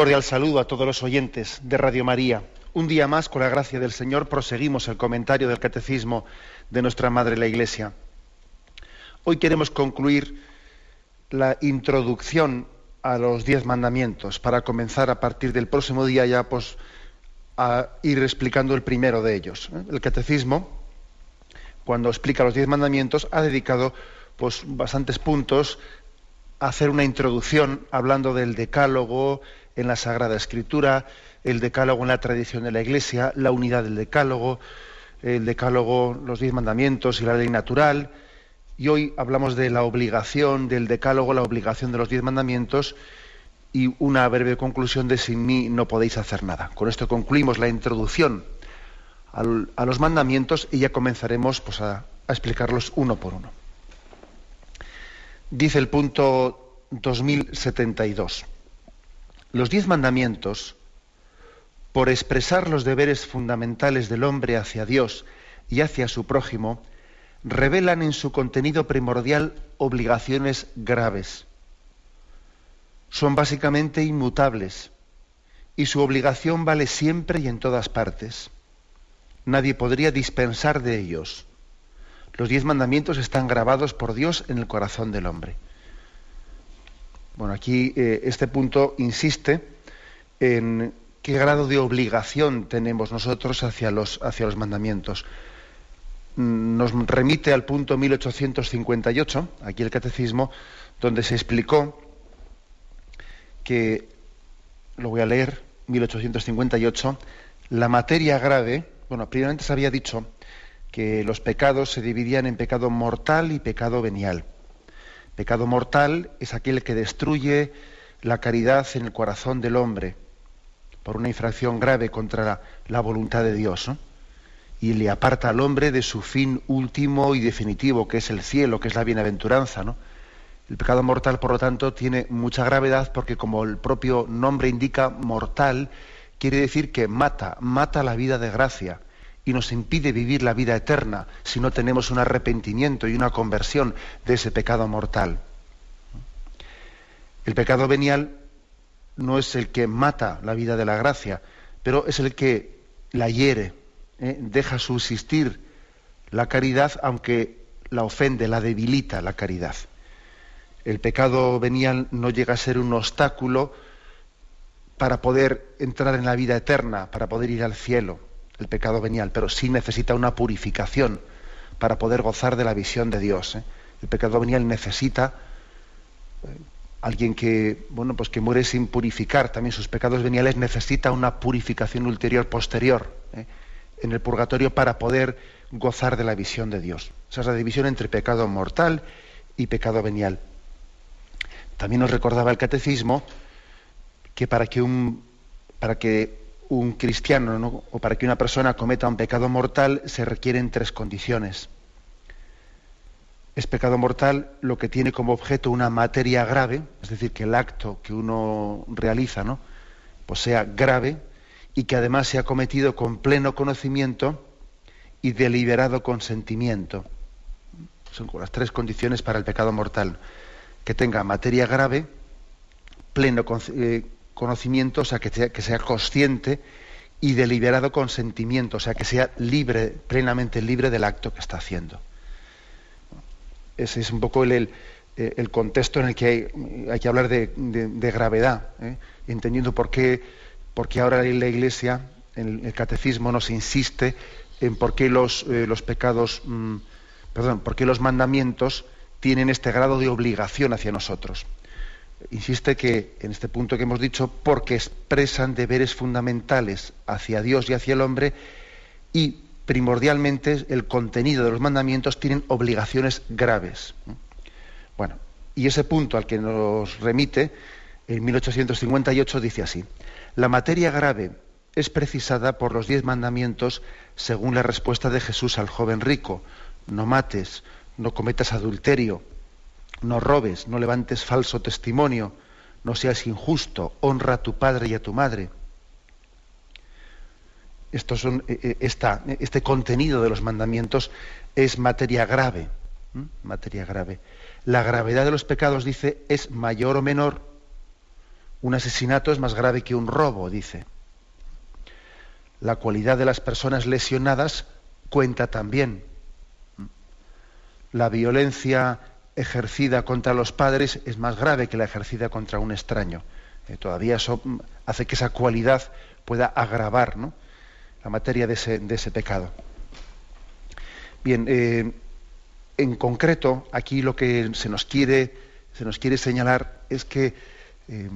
Cordial saludo a todos los oyentes de Radio María. Un día más, con la gracia del Señor, proseguimos el comentario del Catecismo de nuestra Madre la Iglesia. Hoy queremos concluir la introducción a los diez mandamientos para comenzar a partir del próximo día ya pues, a ir explicando el primero de ellos. ¿eh? El Catecismo, cuando explica los diez mandamientos, ha dedicado pues, bastantes puntos a hacer una introducción hablando del decálogo, en la Sagrada Escritura, el decálogo en la tradición de la Iglesia, la unidad del decálogo, el decálogo, los diez mandamientos y la ley natural. Y hoy hablamos de la obligación del decálogo, la obligación de los diez mandamientos y una breve conclusión de sin mí no podéis hacer nada. Con esto concluimos la introducción a los mandamientos y ya comenzaremos pues, a, explicarlos uno por uno. Dice el punto 2072. Los diez mandamientos, por expresar los deberes fundamentales del hombre hacia Dios y hacia su prójimo, revelan en su contenido primordial obligaciones graves. Son básicamente inmutables y su obligación vale siempre y en todas partes. Nadie podría dispensar de ellos. Los diez mandamientos están grabados por Dios en el corazón del hombre. Bueno, aquí eh, este punto insiste en qué grado de obligación tenemos nosotros hacia los, hacia los mandamientos. Mm, nos remite al punto 1858, aquí el catecismo, donde se explicó que, lo voy a leer, 1858, la materia grave, bueno, primeramente se había dicho que los pecados se dividían en pecado mortal y pecado venial. Pecado mortal es aquel que destruye la caridad en el corazón del hombre por una infracción grave contra la, voluntad de Dios y le aparta al hombre de su fin último y definitivo, que es el cielo, que es la bienaventuranza. ¿no? El pecado mortal, por lo tanto, tiene mucha gravedad porque, como el propio nombre indica, mortal quiere decir que mata, mata la vida de gracia y nos impide vivir la vida eterna si no tenemos un arrepentimiento y una conversión de ese pecado mortal. El pecado venial no es el que mata la vida de la gracia, pero es el que la hiere, ¿eh? deja subsistir la caridad aunque la ofende, la debilita la caridad. El pecado venial no llega a ser un obstáculo para poder entrar en la vida eterna, para poder ir al cielo el pecado venial, pero sí necesita una purificación para poder gozar de la visión de Dios. ¿eh? El pecado venial necesita eh, alguien que bueno pues que muere sin purificar también sus pecados veniales necesita una purificación ulterior posterior ¿eh? en el purgatorio para poder gozar de la visión de Dios. Esa es la división entre pecado mortal y pecado venial. También nos recordaba el catecismo que para que un para que un cristiano o para que una persona cometa un pecado mortal se requieren tres condiciones. Es pecado mortal lo que tiene como objeto una materia grave, es decir, que el acto que uno realiza ¿no? pues sea grave y que además sea cometido con pleno conocimiento y deliberado consentimiento. Son las tres condiciones para el pecado mortal. Que tenga materia grave, pleno eh, conocimiento, o sea, que sea, consciente y deliberado consentimiento, o sea, que sea libre, plenamente libre del acto que está haciendo. Ese es un poco el, el, contexto en el que hay, hay que hablar de, de, gravedad, ¿eh? entendiendo por qué, por qué ahora la Iglesia, en el catecismo, nos insiste en por qué los, eh, los pecados, mmm, perdón, por qué los mandamientos tienen este grado de obligación hacia nosotros insiste que en este punto que hemos dicho, porque expresan deberes fundamentales hacia Dios y hacia el hombre y primordialmente el contenido de los mandamientos tienen obligaciones graves. Bueno, y ese punto al que nos remite en 1858 dice así, la materia grave es precisada por los diez mandamientos según la respuesta de Jesús al joven rico, no mates, no cometas adulterio, no robes, no levantes falso testimonio, no seas injusto, honra a tu padre y a tu madre. son, eh, eh, este contenido de los mandamientos es materia grave, materia grave. La gravedad de los pecados, dice, es mayor o menor. Un asesinato es más grave que un robo, dice. La cualidad de las personas lesionadas cuenta también. La violencia ejercida contra los padres es más grave que la ejercida contra un extraño. Eh, todavía eso mm, hace que esa cualidad pueda agravar la materia de ese, pecado. Bien, eh, en concreto, aquí lo que se nos quiere, se nos quiere señalar es que eh,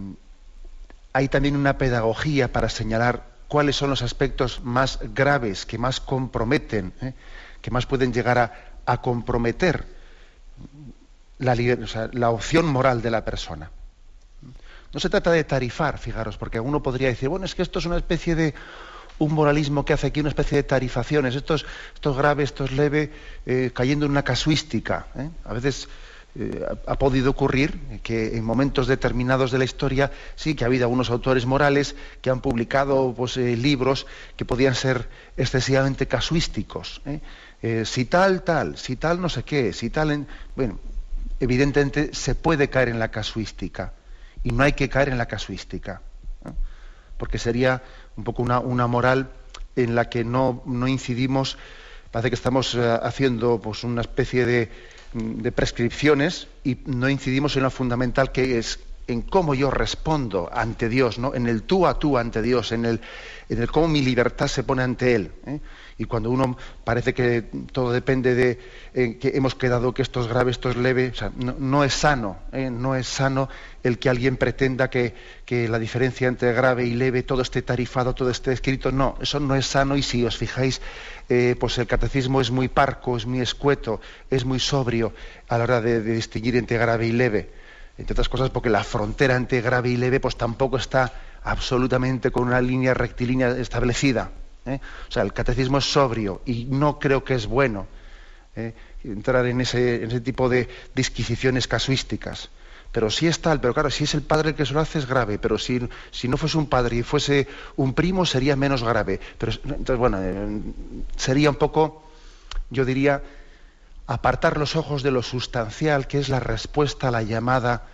hay también una pedagogía para señalar cuáles son los aspectos más graves, que más comprometen, que más pueden llegar a comprometer la, opción moral de la persona. No se trata de tarifar, fijaros, porque uno podría decir, bueno, es que esto es una especie de un moralismo que hace aquí una especie de tarifaciones, esto es, grave, esto es leve, eh, cayendo en una casuística. ¿eh? A veces eh, ha podido ocurrir que en momentos determinados de la historia sí que ha habido algunos autores morales que han publicado pues, libros que podían ser excesivamente casuísticos. si tal, tal, si tal, no sé qué, si tal... En... Bueno, evidentemente se puede caer en la casuística y no hay que caer en la casuística, porque sería un poco una, moral en la que no, incidimos, parece que estamos eh, haciendo pues, una especie de, de prescripciones y no incidimos en lo fundamental que es en cómo yo respondo ante Dios, ¿no? en el tú a tú ante Dios, en el, en el cómo mi libertad se pone ante Él. ¿eh? Y cuando uno parece que todo depende de que hemos quedado que esto es grave, esto es leve, no, es sano, ¿eh? no es sano el que alguien pretenda que, la diferencia entre grave y leve, todo esté tarifado, todo esté escrito. No, eso no es sano y si os fijáis, eh, pues el catecismo es muy parco, es muy escueto, es muy sobrio a la hora de distinguir entre grave y leve entre otras cosas porque la frontera entre grave y leve pues tampoco está absolutamente con una línea rectilínea establecida. ¿eh? O sea, el catecismo es sobrio y no creo que es bueno ¿eh? entrar en ese, tipo de disquisiciones casuísticas. Pero sí es tal, pero claro, si es el padre el que se lo hace es grave, pero si, si no fuese un padre y fuese un primo sería menos grave. Pero entonces, bueno, eh, sería un poco, yo diría, apartar los ojos de lo sustancial, que es la respuesta a la llamada,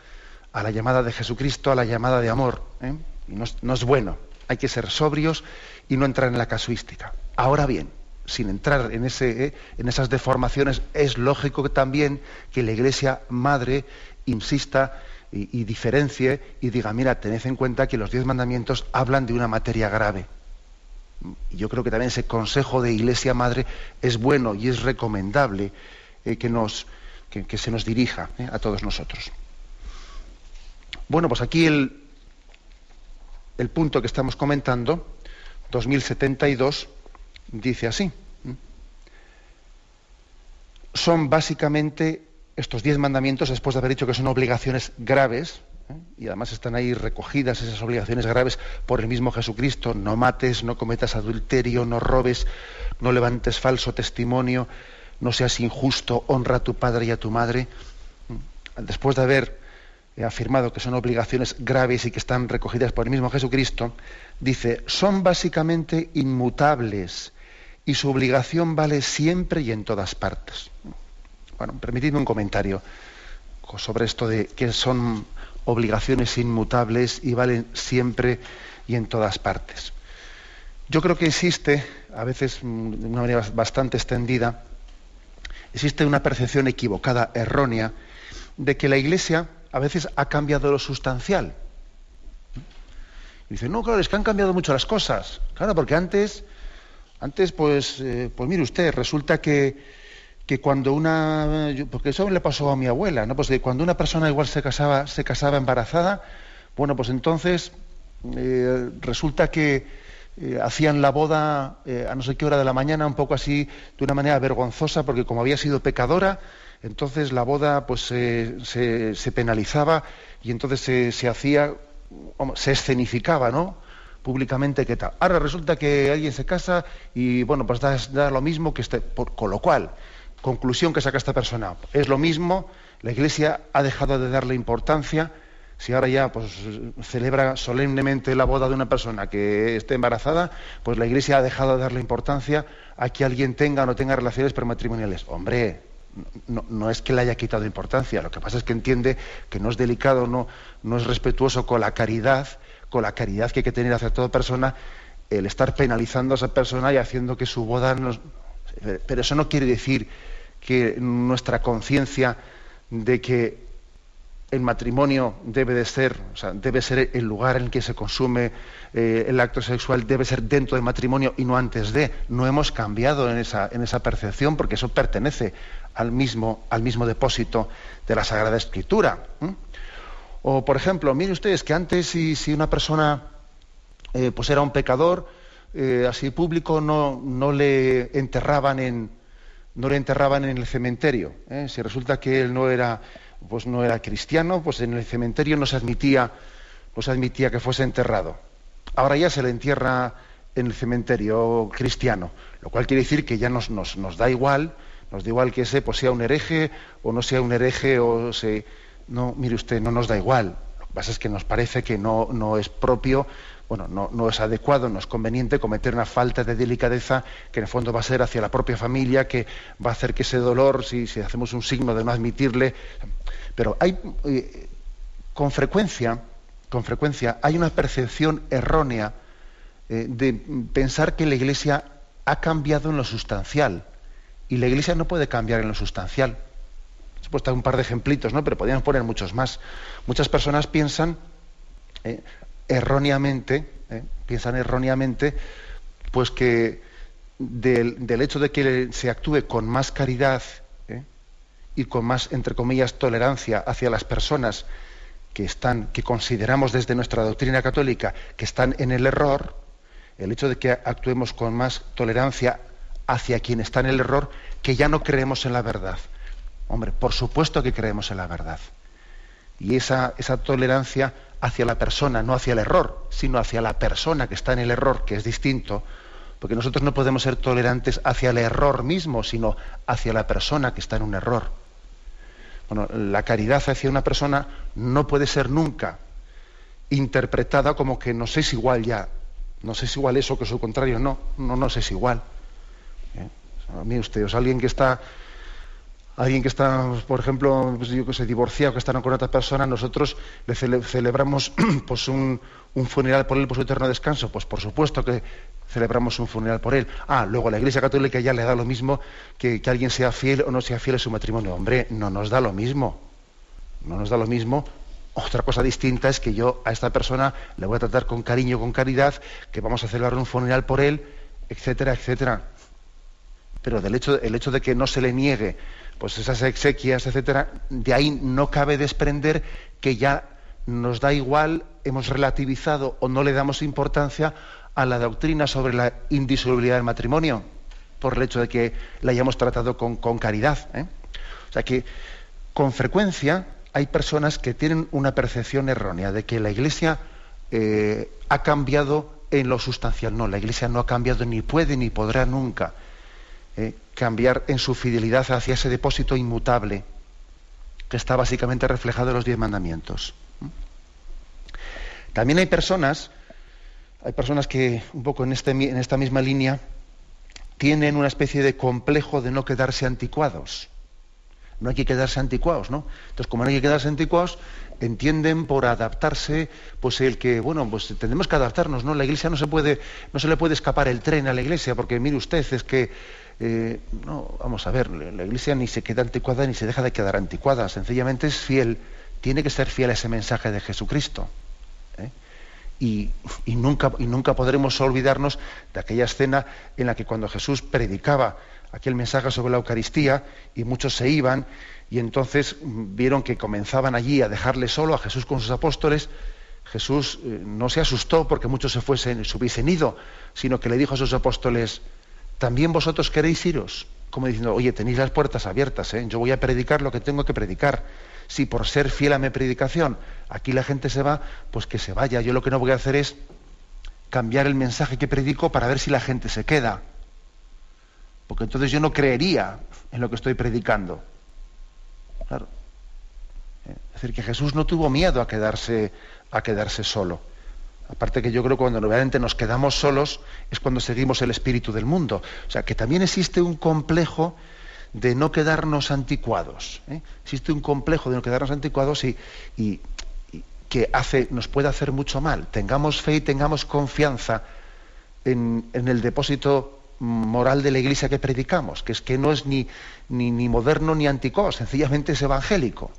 a la llamada de Jesucristo, a la llamada de amor. ¿eh? No es, bueno. Hay que ser sobrios y no entrar en la casuística. Ahora bien, sin entrar en, ¿eh? esas deformaciones, es lógico también que la Iglesia Madre insista y, y, diferencie y diga, mira, tened en cuenta que los diez mandamientos hablan de una materia grave. Yo creo que también ese consejo de Iglesia Madre es bueno y es recomendable eh, que, nos, que, se nos dirija eh, a todos nosotros. Bueno, pues aquí el, el punto que estamos comentando, 2072, dice así. Son básicamente estos diez mandamientos, después de haber dicho que son obligaciones graves, ¿eh? y además están ahí recogidas esas obligaciones graves por el mismo Jesucristo, no mates, no cometas adulterio, no robes, no levantes falso testimonio, no seas injusto, honra a tu padre y a tu madre, después de haber afirmado que son obligaciones graves y que están recogidas por el mismo Jesucristo, dice, son básicamente inmutables y su obligación vale siempre y en todas partes. Bueno, permitidme un comentario sobre esto de que son obligaciones inmutables y valen siempre y en todas partes. Yo creo que existe, a veces de una manera bastante extendida, existe una percepción equivocada, errónea, de que la Iglesia a veces ha cambiado lo sustancial. Y dice, no, claro, es que han cambiado mucho las cosas. Claro, porque antes, antes pues, eh, pues mire usted, resulta que, cuando una, porque eso le pasó a mi abuela, ¿no? Pues de cuando una persona igual se casaba, se casaba embarazada, bueno, pues entonces eh, resulta que eh, hacían la boda eh, a no sé qué hora de la mañana, un poco así, de una manera vergonzosa, porque como había sido pecadora, entonces la boda pues se, penalizaba y entonces se, hacía se escenificaba, ¿no? Públicamente qué tal. Ahora resulta que alguien se casa y, bueno, pues da, lo mismo que este. con lo cual, conclusión que saca esta persona, es lo mismo, la Iglesia ha dejado de darle importancia si ahora ya pues, celebra solemnemente la boda de una persona que esté embarazada, pues la Iglesia ha dejado de darle importancia a que alguien tenga o no tenga relaciones prematrimoniales. Hombre, no, es que le haya quitado importancia, lo que pasa es que entiende que no es delicado, no, no es respetuoso con la caridad, con la caridad que hay que tener hacia toda persona, el estar penalizando a esa persona y haciendo que su boda no... Pero eso no quiere decir que nuestra conciencia de que el matrimonio debe de ser, o sea, debe ser el lugar en que se consume eh, el acto sexual, debe ser dentro del matrimonio y no antes de. No hemos cambiado en esa, percepción porque eso pertenece al mismo, depósito de la Sagrada Escritura. O, por ejemplo, miren ustedes que antes si, si una persona eh, pues era un pecador, eh, así público, no, no le enterraban en no le enterraban en el cementerio. Si resulta que él no era pues no era cristiano, pues en el cementerio no se admitía, no se admitía que fuese enterrado. Ahora ya se le entierra en el cementerio cristiano, lo cual quiere decir que ya nos, nos, nos da igual, nos da igual que ese pues, sea un hereje o no sea un hereje o se... No, mire usted, no nos da igual. Lo que pasa es que nos parece que no, no es propio bueno, no, es adecuado, no es conveniente cometer una falta de delicadeza que en el fondo va a ser hacia la propia familia, que va a hacer que ese dolor, si hacemos un signo de no admitirle, pero hay eh, con frecuencia, con frecuencia, hay una percepción errónea eh, de pensar que la Iglesia ha cambiado en lo sustancial y la Iglesia no puede cambiar en lo sustancial. He puesto un par de ejemplitos, ¿no? Pero podríamos poner muchos más. Muchas personas piensan, eh, erróneamente, piensan erróneamente, pues que del, hecho de que se actúe con más caridad. Y con más, entre comillas, tolerancia hacia las personas que están, que consideramos desde nuestra doctrina católica que están en el error, el hecho de que actuemos con más tolerancia hacia quien está en el error, que ya no creemos en la verdad. Hombre, por supuesto que creemos en la verdad. Y esa, esa tolerancia hacia la persona, no hacia el error, sino hacia la persona que está en el error, que es distinto, porque nosotros no podemos ser tolerantes hacia el error mismo, sino hacia la persona que está en un error. Bueno, la caridad hacia una persona no puede ser nunca interpretada como que no es igual ya, no es igual eso que su contrario, no, no nos es igual. ¿Eh? A mí usted, es alguien que está alguien que está, por ejemplo, pues yo que sé, divorciado, que está con otra persona, nosotros le celebramos pues un, funeral por él por su eterno descanso. Pues por supuesto que celebramos un funeral por él. Ah, luego la Iglesia Católica ya le da lo mismo que, que alguien sea fiel o no sea fiel a su matrimonio. Hombre, no nos da lo mismo. No nos da lo mismo otra cosa distinta es que yo a esta persona le voy a tratar con cariño, con caridad, que vamos a celebrar un funeral por él, etcétera, etcétera. Pero del hecho, el hecho de que no se le niegue pues esas exequias, etcétera, de ahí no cabe desprender que ya nos da igual, hemos relativizado o no le damos importancia a la doctrina sobre la indisolubilidad del matrimonio, por el hecho de que la hayamos tratado con, caridad. ¿eh? O sea que con frecuencia hay personas que tienen una percepción errónea de que la Iglesia eh, ha cambiado en lo sustancial. No, la Iglesia no ha cambiado ni puede ni podrá nunca eh, cambiar en su fidelidad hacia ese depósito inmutable que está básicamente reflejado en los diez mandamientos. También hay personas, hay personas que un poco en, este, en esta misma línea tienen una especie de complejo de no quedarse anticuados. No hay que quedarse anticuados, ¿no? Entonces, como no hay que quedarse anticuados, entienden por adaptarse, pues el que, bueno, pues tenemos que adaptarnos, ¿no? La iglesia no se puede, no se le puede escapar el tren a la iglesia, porque mire usted, es que eh, no, vamos a ver, la Iglesia ni se queda anticuada ni se deja de quedar anticuada, sencillamente es fiel, tiene que ser fiel a ese mensaje de Jesucristo. Y, nunca, y nunca podremos olvidarnos de aquella escena en la que cuando Jesús predicaba aquel mensaje sobre la Eucaristía y muchos se iban y entonces vieron que comenzaban allí a dejarle solo a Jesús con sus apóstoles, Jesús eh, no se asustó porque muchos se fuesen, se hubiesen ido, sino que le dijo a sus apóstoles, ¿también vosotros queréis iros? como diciendo, oye, tenéis las puertas abiertas, ¿eh? yo voy a predicar lo que tengo que predicar. Si por ser fiel a mi predicación aquí la gente se va, pues que se vaya. Yo lo que no voy a hacer es cambiar el mensaje que predico para ver si la gente se queda. Porque entonces yo no creería en lo que estoy predicando. Claro. ¿Eh? Es decir, que Jesús no tuvo miedo a quedarse, a quedarse solo. Aparte que yo creo que cuando realmente nos quedamos solos es cuando seguimos el espíritu del mundo. O sea, que también existe un complejo de no quedarnos anticuados. ¿eh? Existe un complejo de no quedarnos anticuados y, que hace, nos puede hacer mucho mal. Tengamos fe y tengamos confianza en, en, el depósito moral de la iglesia que predicamos, que es que no es ni, ni, ni moderno ni anticuado, sencillamente es evangélico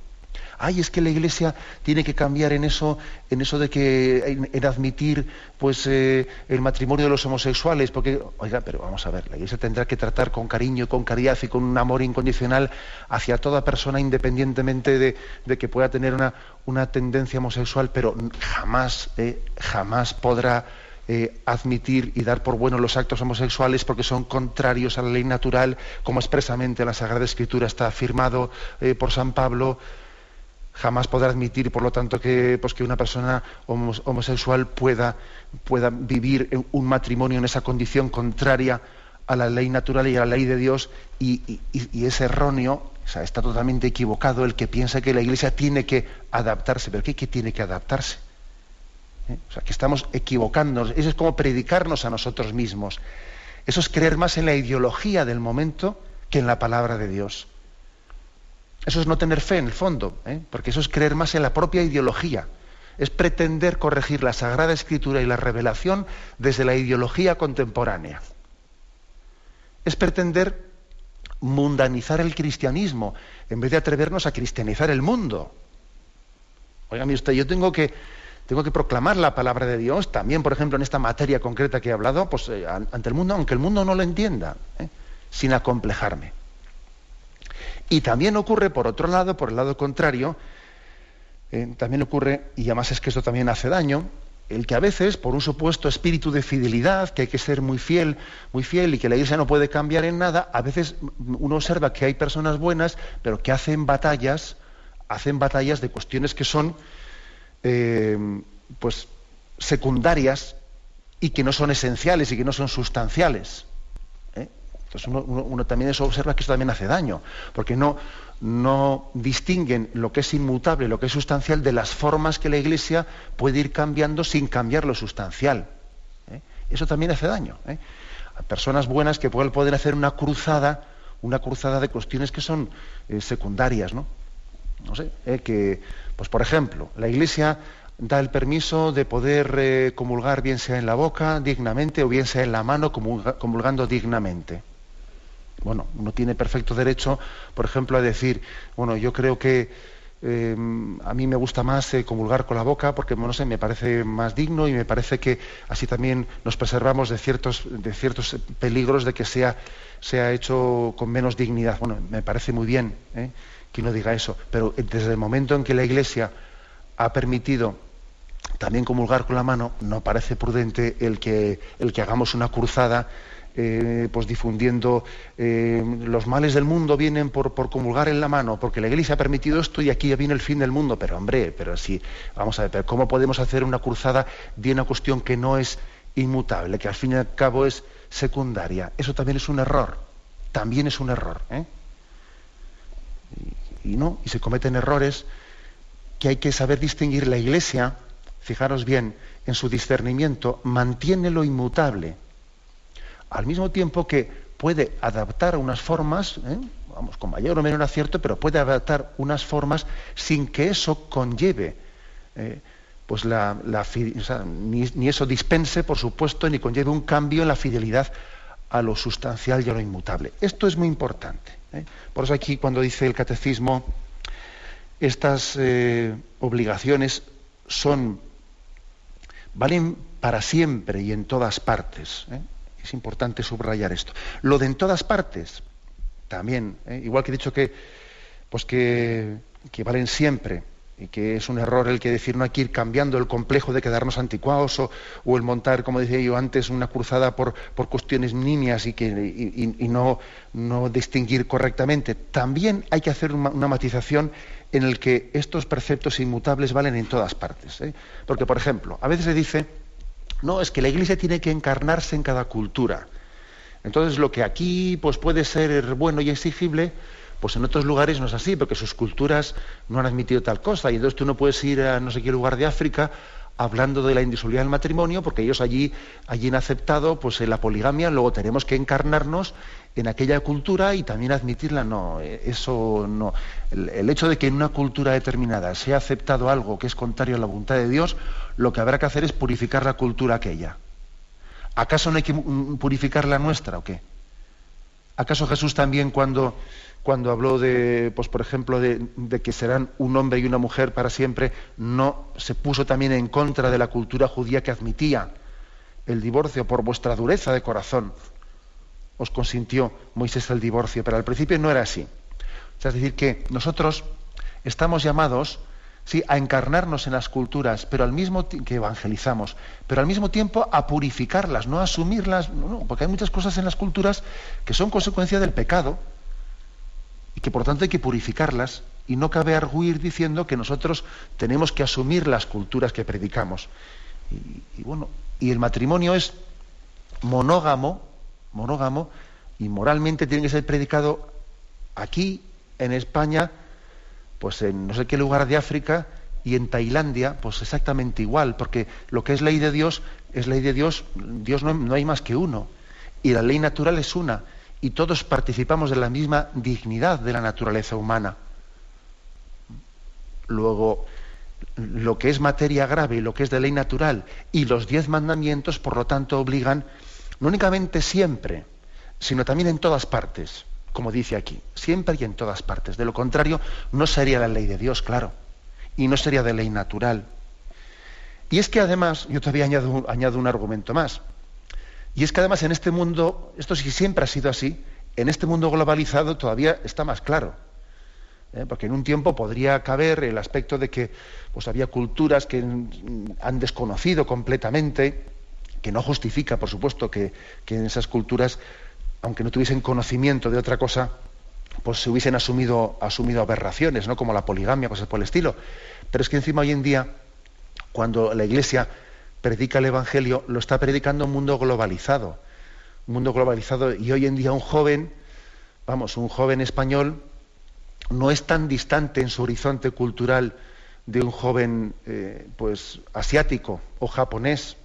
ay, es que la Iglesia tiene que cambiar en eso, en eso de que en, admitir pues eh, el matrimonio de los homosexuales, porque, oiga, pero vamos a ver, la Iglesia tendrá que tratar con cariño, con caridad y con un amor incondicional hacia toda persona, independientemente de, que pueda tener una, una, tendencia homosexual, pero jamás, eh, jamás podrá eh, admitir y dar por bueno los actos homosexuales porque son contrarios a la ley natural, como expresamente en la Sagrada Escritura está afirmado por San Pablo jamás podrá admitir, por lo tanto, que, pues, una persona homosexual pueda, vivir un matrimonio en esa condición contraria a la ley natural y a la ley de Dios y, es erróneo, está totalmente equivocado el que piensa que la Iglesia tiene que adaptarse. ¿Pero qué, qué tiene que adaptarse? ¿Eh? O sea, que estamos equivocándonos. Eso es como predicarnos a nosotros mismos. Eso es creer más en la ideología del momento que en la palabra de Dios. Eso es no tener fe en el fondo, ¿eh? porque eso es creer más en la propia ideología. Es pretender corregir la Sagrada Escritura y la revelación desde la ideología contemporánea. Es pretender mundanizar el cristianismo en vez de atrevernos a cristianizar el mundo. Oiga, usted, yo tengo que, tengo que proclamar la palabra de Dios también, por ejemplo, en esta materia concreta que he hablado, pues eh, ante el mundo, aunque el mundo no lo entienda, ¿eh? sin acomplejarme. Y también ocurre, por otro lado, por el lado contrario, eh, también ocurre, y además es que esto también hace daño, el que a veces, por un supuesto espíritu de fidelidad, que hay que ser muy fiel, muy fiel y que la iglesia no puede cambiar en nada, a veces uno observa que hay personas buenas, pero que hacen batallas, hacen batallas de cuestiones que son eh, pues secundarias y que no son esenciales y que no son sustanciales. Entonces uno, también eso observa que eso también hace daño, porque no, distinguen lo que es inmutable, lo que es sustancial, de las formas que la Iglesia puede ir cambiando sin cambiar lo sustancial. ¿eh? Eso también hace daño. ¿eh? A personas buenas que pueden poder hacer una cruzada, una cruzada de cuestiones que son eh, secundarias, ¿no? Sé, que, pues por ejemplo, la Iglesia da el permiso de poder comulgar bien sea en la boca dignamente o bien sea en la mano comulgando dignamente. Bueno, uno tiene perfecto derecho, por ejemplo, a decir, bueno, yo creo que eh, a mí me gusta más eh, comulgar con la boca porque, no sé, me parece más digno y me parece que así también nos preservamos de ciertos, de ciertos peligros de que sea, sea hecho con menos dignidad. Bueno, me parece muy bien ¿eh? que uno diga eso, pero desde el momento en que la Iglesia ha permitido también comulgar con la mano, no parece prudente el que, el que hagamos una cruzada eh, pues difundiendo eh, los males del mundo vienen por, por, comulgar en la mano, porque la Iglesia ha permitido esto y aquí ya viene el fin del mundo. Pero hombre, pero sí, vamos a ver, pero ¿cómo podemos hacer una cruzada de una cuestión que no es inmutable, que al fin y al cabo es secundaria? Eso también es un error, también es un error. ¿eh? Y, y no, y se cometen errores que hay que saber distinguir. La Iglesia, fijaros bien, en su discernimiento, mantiene lo inmutable al mismo tiempo que puede adaptar unas formas, ¿eh? vamos, con mayor o menor acierto, pero puede adaptar unas formas sin que eso conlleve, eh, pues la, ni, eso dispense, por supuesto, ni conlleve un cambio en la fidelidad a lo sustancial y a lo inmutable. Esto es muy importante. ¿eh? Por eso aquí cuando dice el catecismo, estas obligaciones son, valen para siempre y en todas partes. Es importante subrayar esto. Lo de en todas partes, también, ¿eh? igual que he dicho que, pues que, valen siempre y que es un error el que decir no hay que ir cambiando el complejo de quedarnos anticuados o, el montar, como decía yo antes, una cruzada por, por cuestiones nimias y, que, y, no, no, distinguir correctamente. También hay que hacer una, matización en el que estos preceptos inmutables valen en todas partes. ¿eh? Porque, por ejemplo, a veces se dice, no, es que la Iglesia tiene que encarnarse en cada cultura. Entonces, lo que aquí pues, puede ser bueno y exigible, pues en otros lugares no es así, porque sus culturas no han admitido tal cosa. Y entonces tú no puedes ir a no sé qué lugar de África hablando de la indisolubilidad del matrimonio, porque ellos allí, allí han aceptado pues, la poligamia, luego tenemos que encarnarnos en aquella cultura y también admitirla. No, eso no. El, hecho de que en una cultura determinada se ha aceptado algo que es contrario a la voluntad de Dios, lo que habrá que hacer es purificar la cultura aquella. ¿Acaso no hay que purificar la nuestra o qué? ¿Acaso Jesús también cuando cuando habló de, pues por ejemplo, de, que serán un hombre y una mujer para siempre, no se puso también en contra de la cultura judía que admitía el divorcio por vuestra dureza de corazón. Os consintió Moisés el divorcio, pero al principio no era así. es decir, que nosotros estamos llamados sí, a encarnarnos en las culturas, pero al mismo que evangelizamos, pero al mismo tiempo a purificarlas, no a asumirlas, porque hay muchas cosas en las culturas que son consecuencia del pecado y que por tanto hay que purificarlas y no cabe arguir diciendo que nosotros tenemos que asumir las culturas que predicamos. Y, bueno, y el matrimonio es monógamo, monógamo, y moralmente tiene que ser predicado aquí, en España, pues en no sé qué lugar de África, y en Tailandia, pues exactamente igual, porque lo que es ley de Dios es ley de Dios, Dios no, no hay más que uno, y la ley natural es una y todos participamos de la misma dignidad de la naturaleza humana. Luego, lo que es materia grave y lo que es de ley natural y los diez mandamientos, por lo tanto, obligan no únicamente siempre, sino también en todas partes, como dice aquí, siempre y en todas partes. De lo contrario, no sería la ley de Dios, claro, y no sería de ley natural. Y es que además, yo todavía añado, un argumento más. Y es que además en este mundo, esto sí siempre ha sido así, en este mundo globalizado todavía está más claro. ¿eh? Porque en un tiempo podría caber el aspecto de que pues, había culturas que han desconocido completamente, que no justifica, por supuesto, que, en esas culturas, aunque no tuviesen conocimiento de otra cosa, pues se hubiesen asumido, aberraciones, ¿no? como la poligamia, cosas por el estilo. Pero es que encima hoy en día, cuando la Iglesia predica el Evangelio, lo está predicando un mundo globalizado. Un mundo globalizado y hoy en día un joven, vamos, un joven español no es tan distante en su horizonte cultural de un joven eh, pues asiático o japonés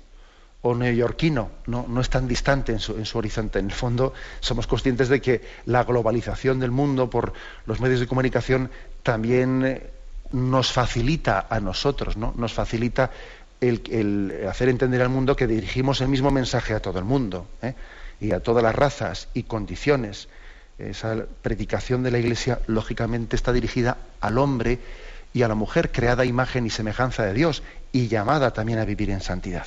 o neoyorquino, no, es tan distante en su, horizonte. En el fondo somos conscientes de que la globalización del mundo por los medios de comunicación también eh, nos facilita a nosotros, ¿no? nos facilita el, hacer entender al mundo que dirigimos el mismo mensaje a todo el mundo ¿eh? y a todas las razas y condiciones. Esa predicación de la Iglesia, lógicamente, está dirigida al hombre y a la mujer, creada imagen y semejanza de Dios y llamada también a vivir en santidad.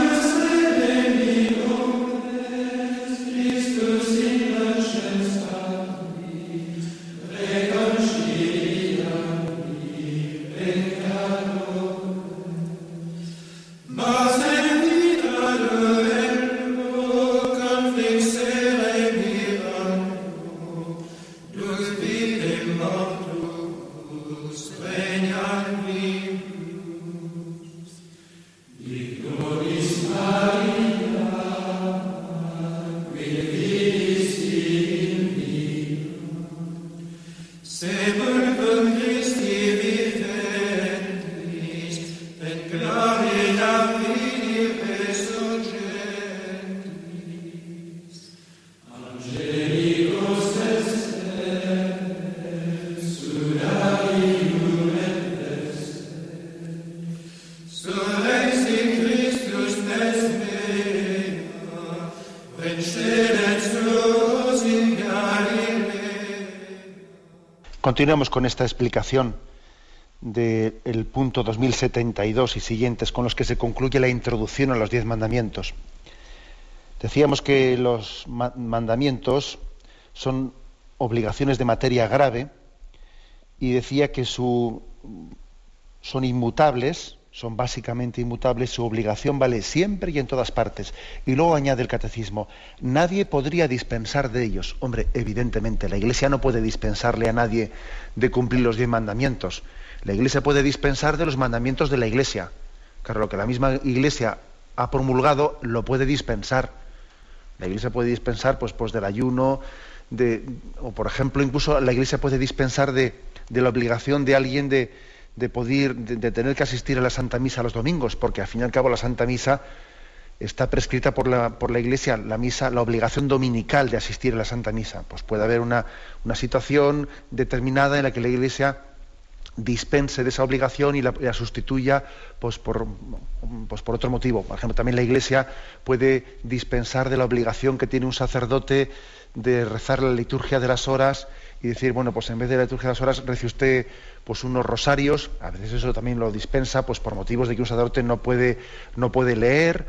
Continuamos con esta explicación del punto 2072 y siguientes con los que se concluye la introducción a los diez mandamientos. Decíamos que los mandamientos son obligaciones de materia grave y decía que son inmutables, son básicamente inmutables, su obligación vale siempre y en todas partes. Y luego añade el catecismo, nadie podría dispensar de ellos. Hombre, evidentemente, la Iglesia no puede dispensarle a nadie de cumplir los diez mandamientos. La Iglesia puede dispensar de los mandamientos de la Iglesia. Claro, lo que la misma Iglesia ha promulgado lo puede dispensar. La Iglesia puede dispensar pues, pues del ayuno, de, o por ejemplo, incluso la Iglesia puede dispensar de, la obligación de alguien de, poder, de, tener que asistir a la Santa Misa los domingos, porque al fin y al cabo la Santa Misa está prescrita por la, por la Iglesia, la misa, la obligación dominical de asistir a la Santa Misa. Pues puede haber una, una situación determinada en la que la Iglesia dispense de esa obligación y la, sustituya pues por, pues por otro motivo. Por ejemplo, también la Iglesia puede dispensar de la obligación que tiene un sacerdote de rezar la liturgia de las horas y decir, bueno, pues en vez de la liturgia de las horas rece usted pues unos rosarios, a veces eso también lo dispensa pues por motivos de que un sacerdote no puede, no puede leer,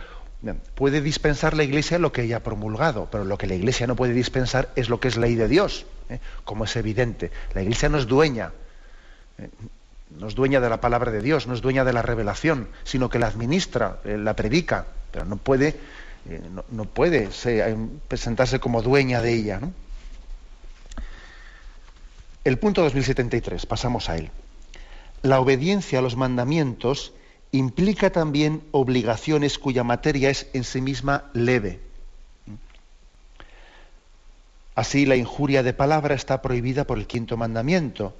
puede dispensar la Iglesia lo que ella ha promulgado, pero lo que la Iglesia no puede dispensar es lo que es ley de Dios, ¿eh? como es evidente. La Iglesia no es dueña no es dueña de la palabra de Dios, no es dueña de la revelación, sino que la administra, eh, la predica, pero no puede, eh, no, puede presentarse como dueña de ella. El punto 2073, pasamos a él. La obediencia a los mandamientos implica también obligaciones cuya materia es en sí misma leve. Así, la injuria de palabra está prohibida por el quinto mandamiento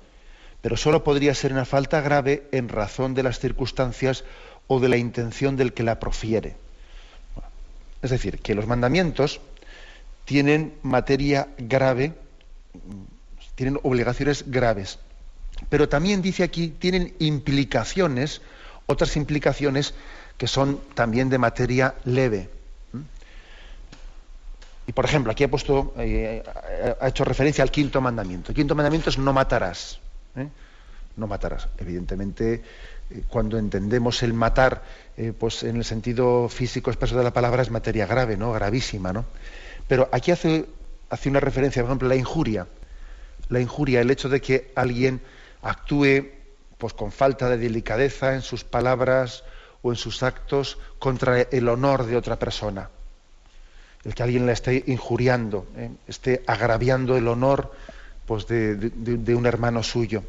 pero solo podría ser una falta grave en razón de las circunstancias o de la intención del que la profiere. Es decir, que los mandamientos tienen materia grave, tienen obligaciones graves, pero también dice aquí, tienen implicaciones, otras implicaciones que son también de materia leve. Y por ejemplo, aquí ha puesto, eh, ha hecho referencia al quinto mandamiento. El quinto mandamiento es no matarás. ¿Eh? No matarás. Evidentemente, eh, cuando entendemos el matar, eh, pues en el sentido físico expreso de la palabra es materia grave, ¿no? Gravísima, ¿no? Pero aquí hace, hace una referencia, por ejemplo, la injuria. La injuria, el hecho de que alguien actúe pues con falta de delicadeza en sus palabras o en sus actos contra el honor de otra persona. El que alguien la esté injuriando, esté agraviando el honor pues de, un hermano suyo.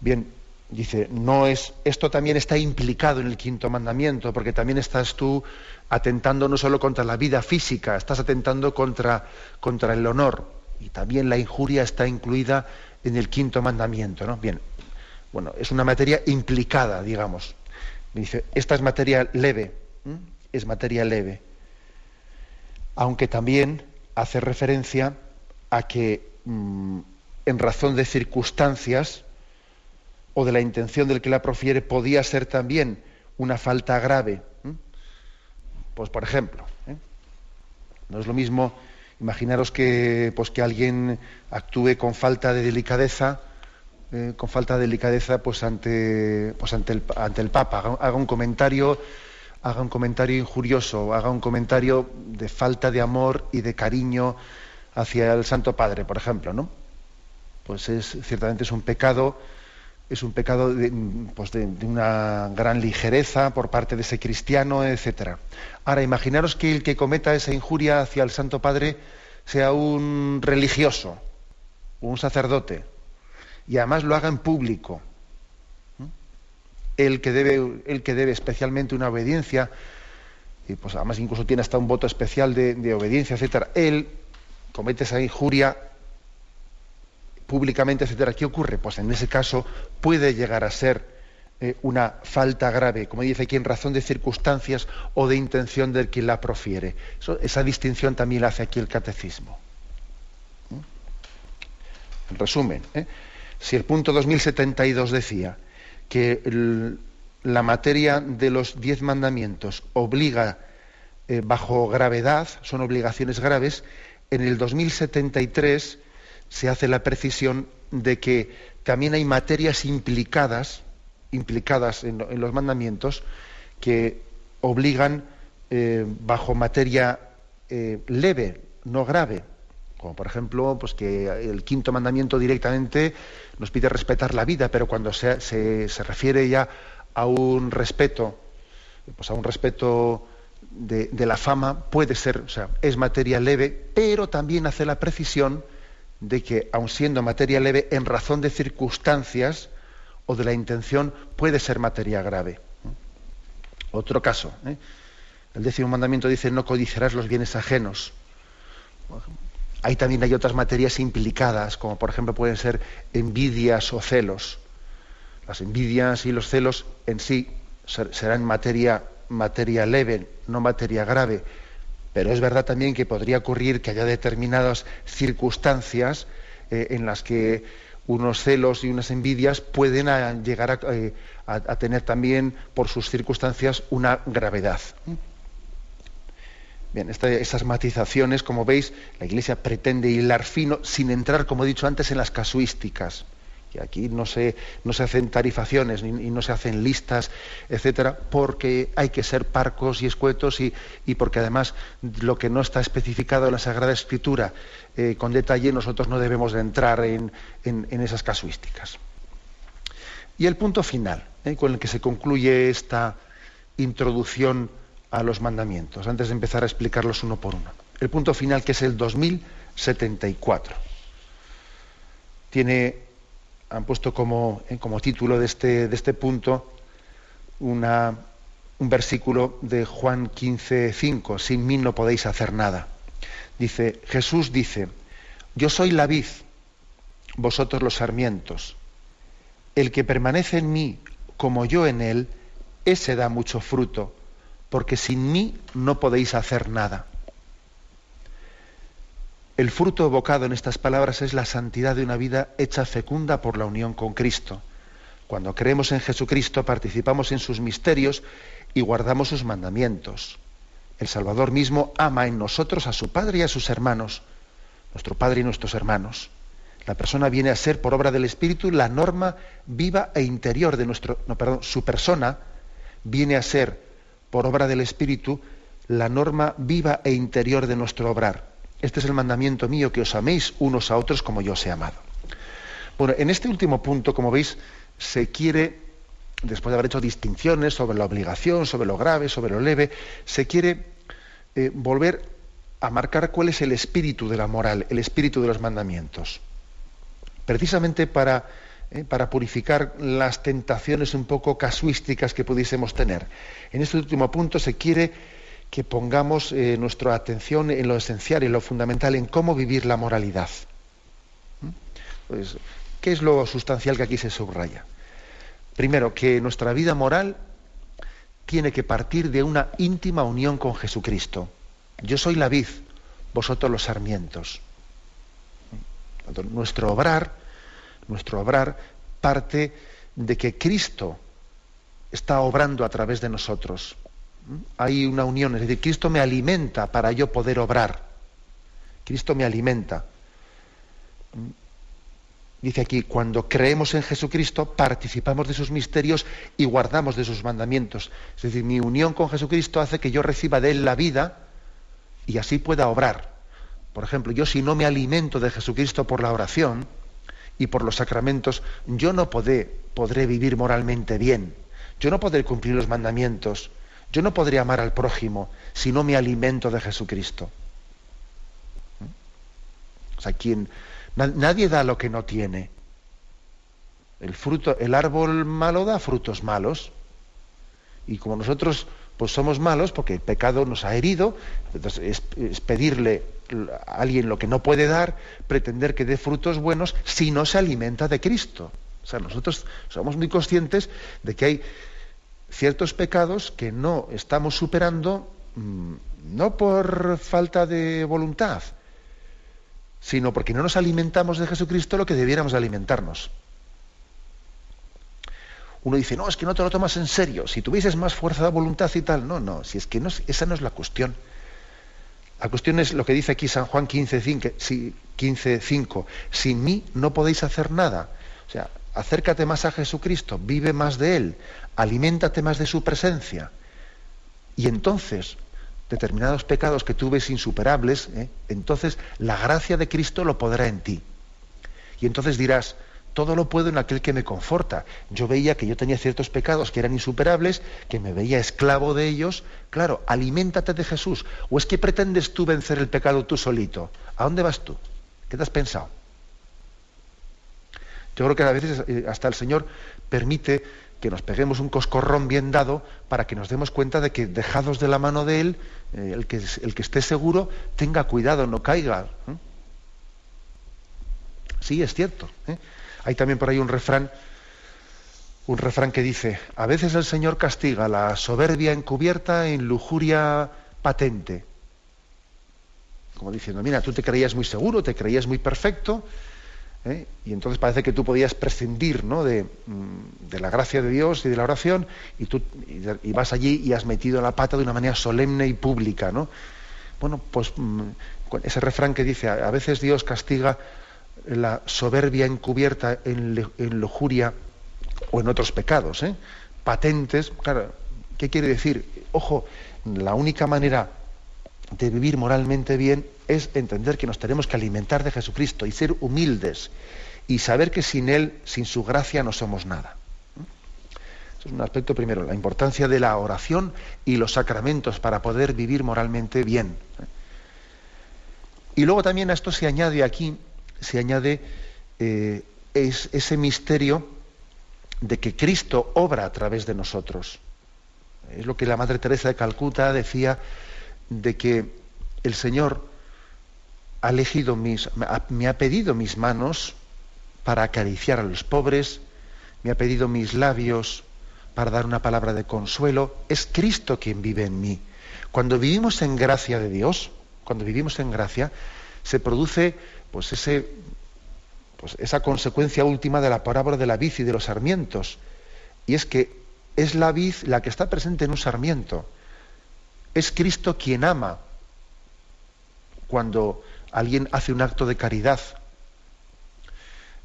Bien, dice, no es, esto también está implicado en el quinto mandamiento, porque también estás tú atentando no solo contra la vida física, estás atentando contra, contra el honor. Y también la injuria está incluida en el quinto mandamiento, ¿no? Bien, bueno, es una materia implicada, digamos. dice, esta es materia leve, es materia leve. Aunque también hace referencia a que Mm, en razón de circunstancias o de la intención del que la profiere, podía ser también una falta grave. Pues por ejemplo, ¿eh? no es lo mismo imaginaros que, pues, que alguien actúe con falta de delicadeza, eh, con falta de delicadeza pues ante, pues ante, el, ante el Papa, haga, un comentario haga un comentario injurioso, haga un comentario de falta de amor y de cariño hacia el Santo Padre, por ejemplo, ¿no? Pues es ciertamente es un pecado, es un pecado de, pues de, una gran ligereza por parte de ese cristiano, etcétera. Ahora, imaginaros que el que cometa esa injuria hacia el Santo Padre sea un religioso, un sacerdote, y además lo haga en público. El que debe, el que debe especialmente una obediencia, y pues además incluso tiene hasta un voto especial de, de obediencia, etcétera. Él comete esa injuria públicamente, etcétera, ¿qué ocurre? Pues en ese caso puede llegar a ser eh, una falta grave, como dice aquí, en razón de circunstancias o de intención del que la profiere. esa distinción también la hace aquí el catecismo. ¿Mm? En resumen, ¿eh? si el punto 2072 decía que la materia de los diez mandamientos obliga eh, bajo gravedad, son obligaciones graves, en el 2073 se hace la precisión de que también hay materias implicadas implicadas en, los mandamientos que obligan eh, bajo materia eh, leve, no grave, como por ejemplo, pues que el quinto mandamiento directamente nos pide respetar la vida, pero cuando se, se, refiere ya a un respeto, pues a un respeto de, la fama, puede ser, o sea, es materia leve, pero también hace la precisión de que, aun siendo materia leve, en razón de circunstancias o de la intención, puede ser materia grave. Otro caso, ¿eh? el décimo mandamiento dice, no codiciarás los bienes ajenos. Ahí también hay otras materias implicadas, como por ejemplo pueden ser envidias o celos. Las envidias y los celos en sí serán materia, materia leve, no materia grave. Pero es verdad también que podría ocurrir que haya determinadas circunstancias eh, en las que unos celos y unas envidias pueden llegar eh, a, tener también por sus circunstancias una gravedad. Bien, esas matizaciones, como veis, la Iglesia pretende hilar fino sin entrar, como he dicho antes, en las casuísticas. Y aquí no se, no se hacen tarifaciones y no se hacen listas, etcétera, porque hay que ser parcos y escuetos y, porque además lo que no está especificado en la Sagrada Escritura eh, con detalle, nosotros no debemos de entrar en, esas casuísticas. Y el punto final, eh, con el que se concluye esta introducción a los mandamientos, antes de empezar a explicarlos uno por uno. El punto final, que es el 2074. Tiene, han puesto como, eh, como título de este, este punto un versículo de Juan 15:5, sin mí no podéis hacer nada. Dice, Jesús dice, yo soy la vid, vosotros los sarmientos. El que permanece en mí como yo en él, ese da mucho fruto porque sin mí no podéis hacer nada. El fruto evocado en estas palabras es la santidad de una vida hecha fecunda por la unión con Cristo. Cuando creemos en Jesucristo participamos en sus misterios y guardamos sus mandamientos. El Salvador mismo ama en nosotros a su Padre y a sus hermanos, nuestro Padre y nuestros hermanos. La persona viene a ser, por obra del Espíritu, la norma viva e interior de nuestro, no, perdón, su persona viene a ser por obra del Espíritu, la norma viva e interior de nuestro obrar. Este es el mandamiento mío, que os améis unos a otros como yo os he amado. Bueno, en este último punto, como veis, se quiere, después de haber hecho distinciones sobre la obligación, sobre lo grave, sobre lo leve, se quiere eh, volver a marcar cuál es el espíritu de la moral, el espíritu de los mandamientos. Precisamente para ¿eh? para purificar las tentaciones un poco casuísticas que pudiésemos tener. En este último punto se quiere que pongamos eh, nuestra atención en lo esencial, en lo fundamental, en cómo vivir la moralidad. ¿Mm? Pues, ¿Qué es lo sustancial que aquí se subraya? Primero, que nuestra vida moral tiene que partir de una íntima unión con Jesucristo. Yo soy la vid, vosotros los sarmientos. Nuestro obrar nuestro obrar parte de que Cristo está obrando a través de nosotros. Hay una unión, es decir, Cristo me alimenta para yo poder obrar. Cristo me alimenta. Dice aquí, cuando creemos en Jesucristo, participamos de sus misterios y guardamos de sus mandamientos. Es decir, mi unión con Jesucristo hace que yo reciba de Él la vida y así pueda obrar. Por ejemplo, yo si no me alimento de Jesucristo por la oración, y por los sacramentos, yo no podré, podré vivir moralmente bien. Yo no podré cumplir los mandamientos. Yo no podré amar al prójimo si no me alimento de Jesucristo. ¿Mm? O sea, quien, nadie da lo que no tiene. El fruto, el árbol malo da frutos malos. Y como nosotros pues somos malos porque el pecado nos ha herido, entonces es pedirle a alguien lo que no puede dar, pretender que dé frutos buenos si no se alimenta de Cristo. O sea, nosotros somos muy conscientes de que hay ciertos pecados que no estamos superando mm, no por falta de voluntad, sino porque no nos alimentamos de Jesucristo lo que debiéramos alimentarnos. Uno dice, no, es que no te lo tomas en serio, si tuvieses más fuerza de voluntad y tal. No, no, si es que no, esa no es la cuestión. La cuestión es lo que dice aquí San Juan 15.5. 15, Sin mí no podéis hacer nada. O sea, acércate más a Jesucristo, vive más de Él, aliméntate más de su presencia. Y entonces, determinados pecados que tú ves insuperables, ¿eh? entonces la gracia de Cristo lo podrá en ti. Y entonces dirás, todo lo puedo en aquel que me conforta. Yo veía que yo tenía ciertos pecados que eran insuperables, que me veía esclavo de ellos. Claro, aliméntate de Jesús. ¿O es que pretendes tú vencer el pecado tú solito? ¿A dónde vas tú? ¿Qué te has pensado? Yo creo que a veces eh, hasta el Señor permite que nos peguemos un coscorrón bien dado para que nos demos cuenta de que dejados de la mano de Él, eh, el, que, el que esté seguro, tenga cuidado, no caiga. ¿eh? Sí, es cierto. Hay también por ahí un refrán, un refrán que dice, a veces el Señor castiga la soberbia encubierta en lujuria patente. Como diciendo, mira, tú te creías muy seguro, te creías muy perfecto, ¿eh? y entonces parece que tú podías prescindir ¿no? de, mm, de, la gracia de Dios y de la oración, y tú y vas allí y has metido la pata de una manera solemne y pública. ¿no? Bueno, pues mm, ese refrán que dice, a veces Dios castiga la soberbia encubierta en, lujuria o en otros pecados, ¿eh? patentes. Claro, ¿qué quiere decir? Ojo, la única manera de vivir moralmente bien es entender que nos tenemos que alimentar de Jesucristo y ser humildes y saber que sin Él, sin su gracia, no somos nada. Eso es un aspecto primero, la importancia de la oración y los sacramentos para poder vivir moralmente bien. Y luego también a esto se añade aquí se añade eh, es ese misterio de que Cristo obra a través de nosotros. Es lo que la Madre Teresa de Calcuta decía de que el Señor ha elegido mis, me ha pedido mis manos para acariciar a los pobres, me ha pedido mis labios para dar una palabra de consuelo. Es Cristo quien vive en mí. Cuando vivimos en gracia de Dios, cuando vivimos en gracia, se produce pues ese, pues esa consecuencia última de la parábola de la vid y de los sarmientos. Y es que es la vid la que está presente en un sarmiento. Es Cristo quien ama cuando alguien hace un acto de caridad.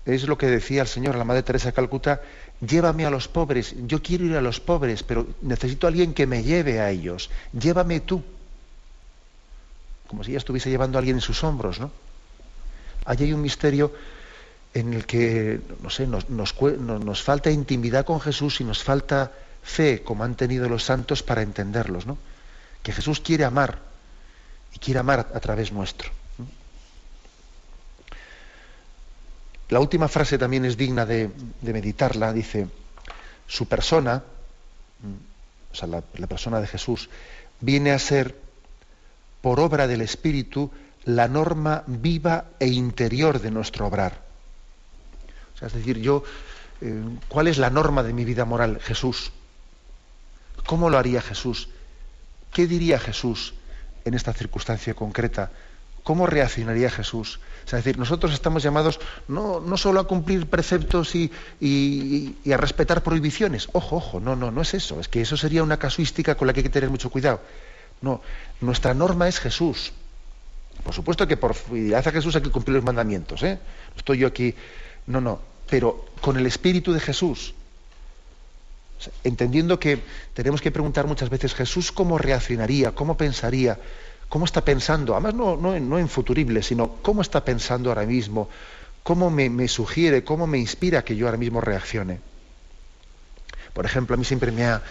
Es lo que decía el Señor la Madre Teresa de Calcuta, llévame a los pobres, yo quiero ir a los pobres, pero necesito a alguien que me lleve a ellos, llévame tú. Como si ella estuviese llevando a alguien en sus hombros, ¿no? Allí hay un misterio en el que, no sé, nos, falta intimidad con Jesús y nos falta fe, como han tenido los santos, para entenderlos, ¿no? Que Jesús quiere amar y quiere amar a través nuestro. La última frase también es digna de, meditarla. Dice, su persona, o sea, la persona de Jesús, viene a ser, por obra del Espíritu, la norma viva e interior de nuestro obrar. O sea, es decir, yo, eh, ¿cuál es la norma de mi vida moral? Jesús. ¿Cómo lo haría Jesús? ¿Qué diría Jesús en esta circunstancia concreta? ¿Cómo reaccionaría Jesús? es decir, nosotros estamos llamados no, no solo a cumplir preceptos y, y, a respetar prohibiciones. Ojo, ojo, no, no, no es eso. Es que eso sería una casuística con la que hay que tener mucho cuidado. No, nuestra norma es Jesús. Por supuesto que por fidelidad a Jesús hay que cumplir los mandamientos. ¿eh? Estoy yo aquí. No, no. Pero con el espíritu de Jesús. Entendiendo que tenemos que preguntar muchas veces, Jesús, ¿cómo reaccionaría? ¿Cómo pensaría? ¿Cómo está pensando? Además, no, en futurible, sino cómo está pensando ahora mismo. ¿Cómo me, sugiere, cómo me inspira que yo ahora mismo reaccione? Por ejemplo, a mí siempre me ha,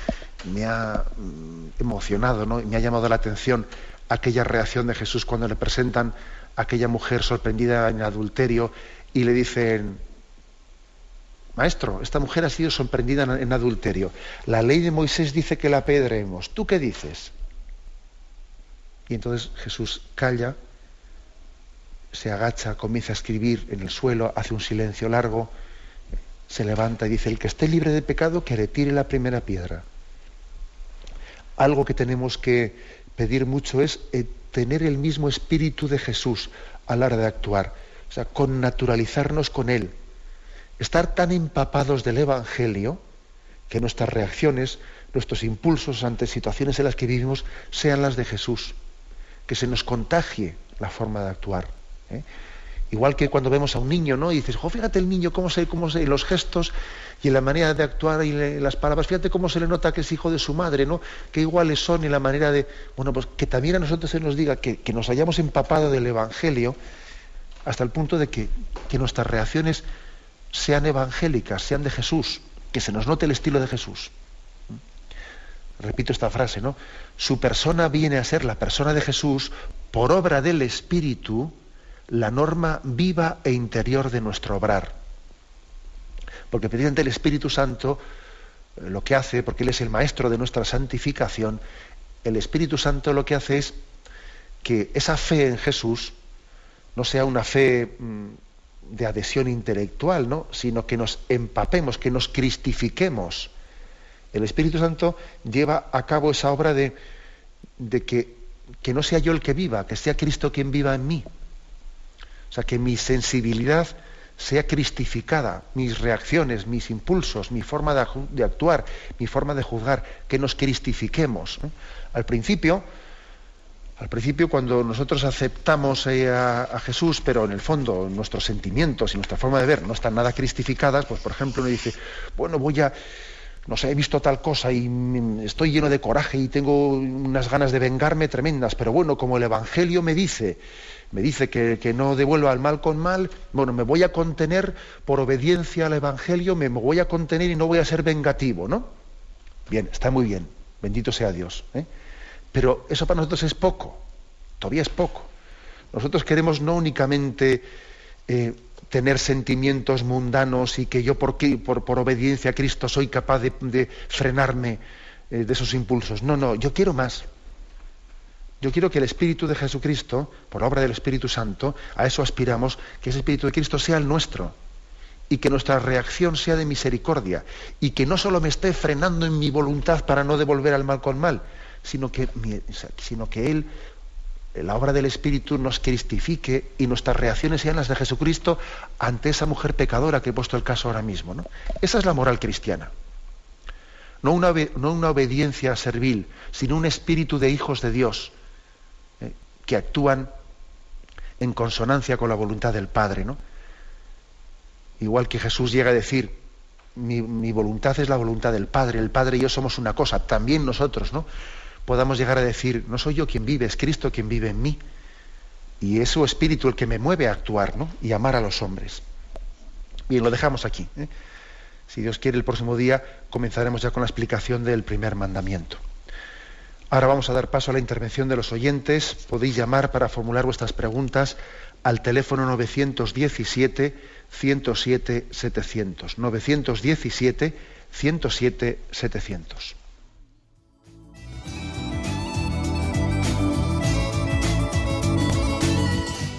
me ha mm, emocionado, ¿no? me ha llamado la atención aquella reacción de Jesús cuando le presentan a aquella mujer sorprendida en adulterio y le dicen, Maestro, esta mujer ha sido sorprendida en adulterio. La ley de Moisés dice que la apedremos. ¿Tú qué dices? Y entonces Jesús calla, se agacha, comienza a escribir en el suelo, hace un silencio largo, se levanta y dice, el que esté libre de pecado, que retire la primera piedra. Algo que tenemos que pedir mucho es eh, tener el mismo espíritu de Jesús a la hora de actuar, o sea, con naturalizarnos con Él, estar tan empapados del Evangelio que nuestras reacciones, nuestros impulsos ante situaciones en las que vivimos sean las de Jesús, que se nos contagie la forma de actuar. ¿eh? Igual que cuando vemos a un niño, ¿no? Y dices, jo, fíjate el niño, cómo se, cómo se, los gestos y en la manera de actuar y las palabras, fíjate cómo se le nota que es hijo de su madre, ¿no? Qué iguales son y la manera de. Bueno, pues que también a nosotros se nos diga que, nos hayamos empapado del Evangelio hasta el punto de que, que nuestras reacciones sean evangélicas, sean de Jesús, que se nos note el estilo de Jesús. Repito esta frase, ¿no? Su persona viene a ser la persona de Jesús por obra del Espíritu la norma viva e interior de nuestro obrar. Porque precisamente el Espíritu Santo eh, lo que hace, porque Él es el maestro de nuestra santificación, el Espíritu Santo lo que hace es que esa fe en Jesús no sea una fe mm, de adhesión intelectual, ¿no? sino que nos empapemos, que nos cristifiquemos. El Espíritu Santo lleva a cabo esa obra de, de que, que no sea yo el que viva, que sea Cristo quien viva en mí. O sea, que mi sensibilidad sea cristificada, mis reacciones, mis impulsos, mi forma de, actuar, mi forma de juzgar, que nos cristifiquemos. Al principio, al principio cuando nosotros aceptamos eh, a, Jesús, pero en el fondo nuestros sentimientos y nuestra forma de ver no están nada cristificadas, pues por ejemplo uno dice, bueno, voy a, no sé, he visto tal cosa y estoy lleno de coraje y tengo unas ganas de vengarme tremendas, pero bueno, como el Evangelio me dice me dice que, no devuelva el mal con mal, bueno, me voy a contener por obediencia al Evangelio, me voy a contener y no voy a ser vengativo, ¿no? Bien, está muy bien, bendito sea Dios. ¿eh? Pero eso para nosotros es poco, todavía es poco. Nosotros queremos no únicamente eh, tener sentimientos mundanos y que yo por, obediencia a Cristo soy capaz de, frenarme eh, de esos impulsos. No, no, yo quiero más. Yo quiero que el Espíritu de Jesucristo, por obra del Espíritu Santo, a eso aspiramos, que ese Espíritu de Cristo sea el nuestro y que nuestra reacción sea de misericordia y que no solo me esté frenando en mi voluntad para no devolver al mal con mal, sino que, sino que Él, la obra del Espíritu, nos cristifique y nuestras reacciones sean las de Jesucristo ante esa mujer pecadora que he puesto el caso ahora mismo. ¿no? Esa es la moral cristiana. No una, no una obediencia servil, sino un espíritu de hijos de Dios que actúan en consonancia con la voluntad del Padre, ¿no? Igual que Jesús llega a decir, mi, voluntad es la voluntad del Padre, el Padre y yo somos una cosa, también nosotros, ¿no? Podamos llegar a decir, no soy yo quien vive, es Cristo quien vive en mí. Y es su espíritu el que me mueve a actuar, ¿no? Y amar a los hombres. Bien, lo dejamos aquí. ¿eh? Si Dios quiere, el próximo día comenzaremos ya con la explicación del primer mandamiento. Ahora vamos a dar paso a la intervención de los oyentes. Podéis llamar para formular vuestras preguntas al teléfono 917 107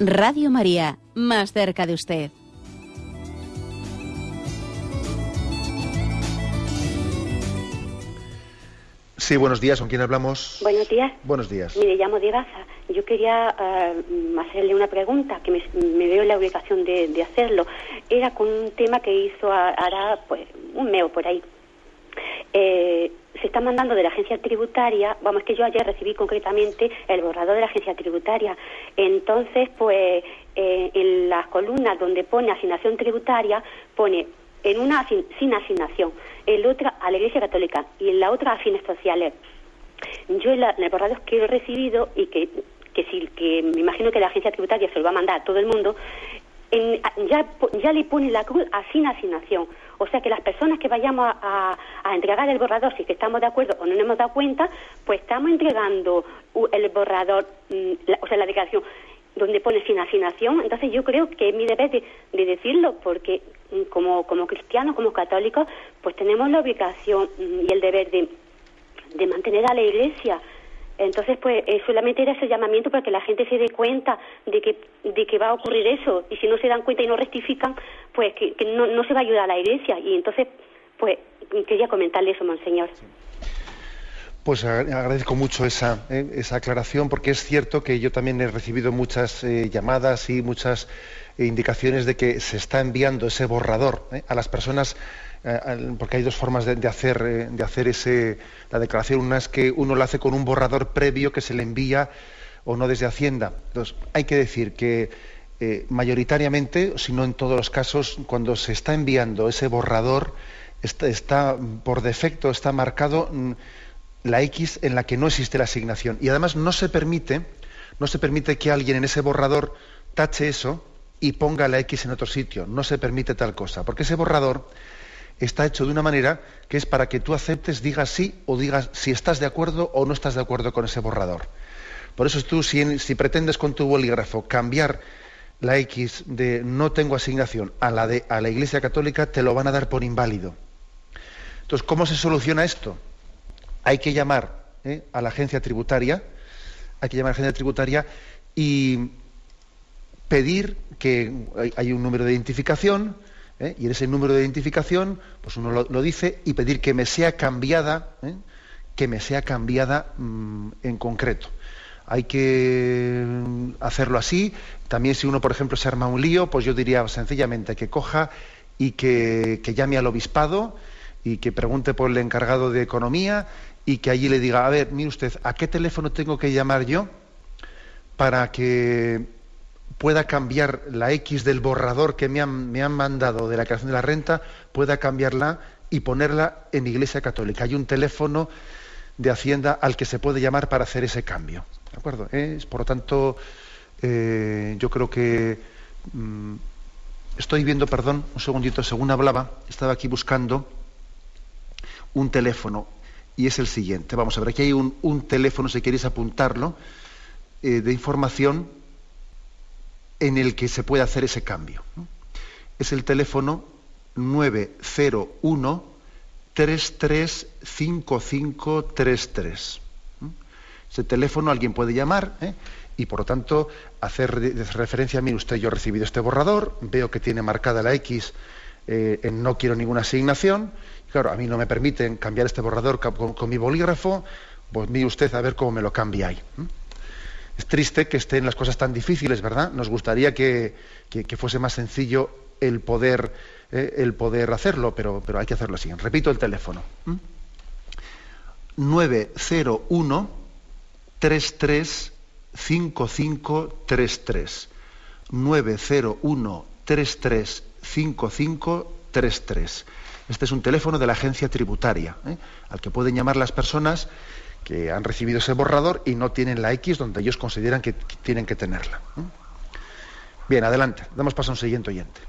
Radio María, más cerca de usted. Sí, buenos días. ¿Con quién hablamos? Buenos días. Buenos días. Mire, llamo de Baza. Yo quería eh, hacerle una pregunta, que me, veo la obligación de, hacerlo. Era con un tema que hizo hará pues un mes por ahí. Eh, se está mandando de la agencia tributaria, vamos, que yo ayer recibí concretamente el borrador de la agencia tributaria. Entonces, pues, eh, en las columnas donde pone asignación tributaria, pone en una sin, asignación, en la otra a la Iglesia Católica y en la otra a fines sociales. Yo en, el borrador que he recibido y que, que, que me imagino que la agencia tributaria se lo va a mandar a todo el mundo, ya, ya le pone la cruz a sin asignación. O sea que las personas que vayamos a, entregar el borrador, si que estamos de acuerdo o no nos hemos dado cuenta, pues estamos entregando el borrador, mm, o sea, la declaración donde pone sin asignación. Entonces yo creo que es mi deber de, decirlo, porque mm, como, como cristianos, como católicos, pues tenemos la obligación mm, y el deber de, de mantener a la Iglesia entonces, pues eh, solamente era ese llamamiento para que la gente se dé cuenta de que, de que va a ocurrir eso. Y si no se dan cuenta y no rectifican, pues que, no, se va a ayudar a la Iglesia. Y entonces, pues quería comentarle eso, Monseñor. Pues agradezco mucho esa, eh, esa, aclaración, porque es cierto que yo también he recibido muchas eh, llamadas y muchas indicaciones de que se está enviando ese borrador a las personas eh, porque hay dos formas de, hacer, eh, de hacer ese, la declaración. Una es que uno la hace con un borrador previo que se le envía o no desde Hacienda. Entonces, hay que decir que eh, mayoritariamente, si no en todos los casos, cuando se está enviando ese borrador, está, por defecto está marcado mm, la X en la que no existe la asignación. Y además no se permite, no se permite que alguien en ese borrador tache eso y ponga la X en otro sitio. No se permite tal cosa, porque ese borrador está hecho de una manera que es para que tú aceptes, digas sí o digas si estás de acuerdo o no estás de acuerdo con ese borrador. Por eso tú, si, pretendes con tu bolígrafo cambiar la X de no tengo asignación a la de a la Iglesia Católica, te lo van a dar por inválido. Entonces, ¿cómo se soluciona esto? Hay que llamar ¿eh? a la agencia tributaria, hay que llamar a la agencia tributaria y pedir que hay un número de identificación, ¿eh? y en ese número de identificación, pues uno lo, dice y pedir que me sea cambiada, ¿eh? que me sea cambiada mm, en concreto. Hay que mm, hacerlo así. También si uno, por ejemplo, se arma un lío, pues yo diría sencillamente que coja y que, que llame al obispado y que pregunte por el encargado de economía y que allí le diga, a ver, mire usted, ¿a qué teléfono tengo que llamar yo para que pueda cambiar la X del borrador que me han, me han mandado de la creación de la renta, pueda cambiarla y ponerla en Iglesia Católica. Hay un teléfono de Hacienda al que se puede llamar para hacer ese cambio. ¿De acuerdo? Es, por lo tanto, eh, yo creo que mm, estoy viendo, perdón, un segundito, según hablaba, estaba aquí buscando un teléfono y es el siguiente. Vamos a ver, aquí hay un, teléfono, si queréis apuntarlo, eh, de información en el que se puede hacer ese cambio. Es el teléfono 901 335533. Ese teléfono alguien puede llamar ¿eh? y por lo tanto hacer referencia a mí, usted yo he recibido este borrador, veo que tiene marcada la X eh, en no quiero ninguna asignación, claro, a mí no me permiten cambiar este borrador con, mi bolígrafo, pues mire usted a ver cómo me lo cambia ahí. Es triste que estén las cosas tan difíciles, ¿verdad? Nos gustaría que, fuese más sencillo el poder, eh, hacerlo, pero, hay que hacerlo así. Repito el teléfono. 901 335533 901 335533 Este es un teléfono de la agencia tributaria, ¿eh? al que pueden llamar las personas que han recibido ese borrador y no tienen la X donde ellos consideran que tienen que tenerla. Bien, adelante. Damos paso a un siguiente oyente.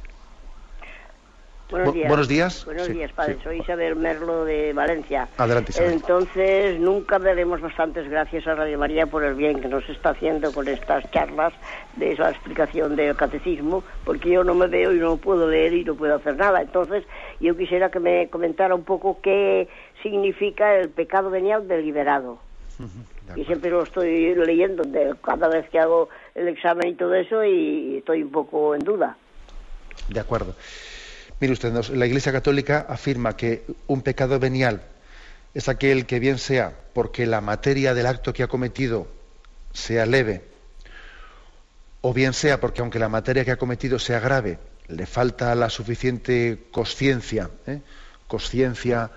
Buenos días. buenos días. Buenos días, padre. Soy Isabel Merlo de Valencia. Adelante, Isabel. Entonces, nunca daremos bastantes gracias a Radio María por el bien que nos está haciendo con estas charlas de esa explicación del catecismo, porque yo no me veo y no puedo leer y no puedo hacer nada. Entonces, yo quisiera que me comentara un poco qué significa el pecado venial deliberado. y siempre lo estoy leyendo cada vez que hago el examen y todo eso y estoy un poco en duda. De acuerdo. Mire usted, la Iglesia Católica afirma que un pecado venial es aquel que bien sea porque la materia del acto que ha cometido sea leve, o bien sea porque aunque la materia que ha cometido sea grave, le falta la suficiente conciencia, ¿eh? conciencia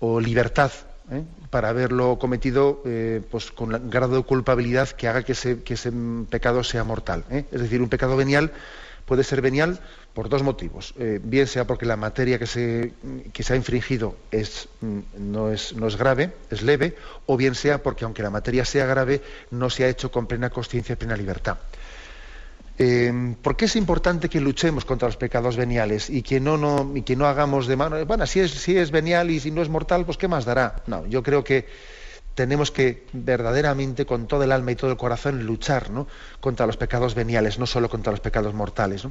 o libertad ¿eh? para haberlo cometido eh, pues con grado de culpabilidad que haga que ese, que ese pecado sea mortal. Es decir, un pecado venial puede ser venial por dos motivos. bien sea porque la materia que se, ha infringido mm, no, es, grave, es leve, o bien sea porque aunque la materia sea grave, no se ha hecho con plena conciencia y plena libertad. Eh, ¿Por qué es importante que luchemos contra los pecados veniales y que no, hagamos de mano? Bueno, si es, venial y si no es mortal, pues ¿qué más dará? No, yo creo que tenemos que verdaderamente, con todo el alma y todo el corazón, luchar contra los pecados veniales, no solo contra los pecados mortales.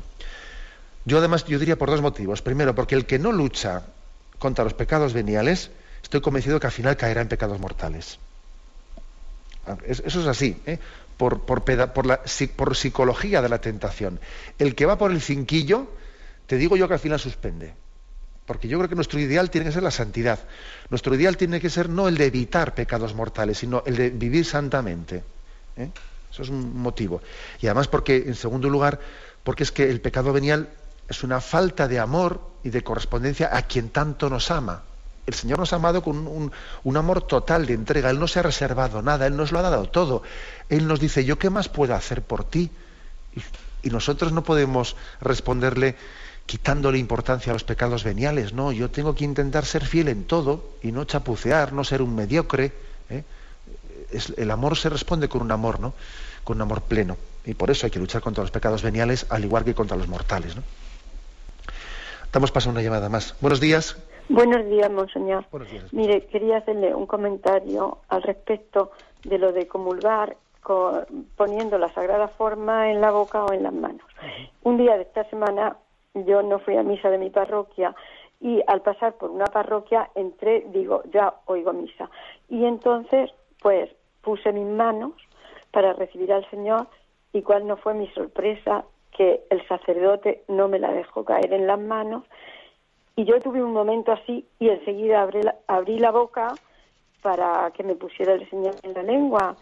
Yo además, yo diría por dos motivos. Primero, porque el que no lucha contra los pecados veniales, estoy convencido que al final caerá en pecados mortales. Eso es así, ¿eh? por, por, la, por psicología de la tentación. El que va por el cinquillo, te digo yo que al final suspende. Porque yo creo que nuestro ideal tiene que ser la santidad. Nuestro ideal tiene que ser no el de evitar pecados mortales, sino el de vivir santamente. ¿eh? Eso es un motivo. Y además porque, en segundo lugar, porque es que el pecado venial es una falta de amor y de correspondencia a quien tanto nos ama. El Señor nos ha amado con un, amor total de entrega. Él no se ha reservado nada, Él nos lo ha dado todo. Él nos dice, ¿yo qué más puedo hacer por ti? Y, nosotros no podemos responderle quitándole importancia a los pecados veniales. No, yo tengo que intentar ser fiel en todo y no chapucear, no ser un mediocre. ¿eh? el amor se responde con un amor, ¿no? Con un amor pleno. Y por eso hay que luchar contra los pecados veniales, al igual que contra los mortales. ¿no? Estamos pasando una llamada más. Buenos días. Buenos días, monseñor. Mire, quería hacerle un comentario al respecto de lo de comulgar poniendo la sagrada forma en la boca o en las manos. Un día de esta semana yo no fui a misa de mi parroquia y al pasar por una parroquia entré, digo, ya oigo misa. Y entonces, pues puse mis manos para recibir al Señor y cuál no fue mi sorpresa que el sacerdote no me la dejó caer en las manos y yo tuve un momento así y enseguida abrí la, abrí la boca para que me pusiera el Señor en la lengua.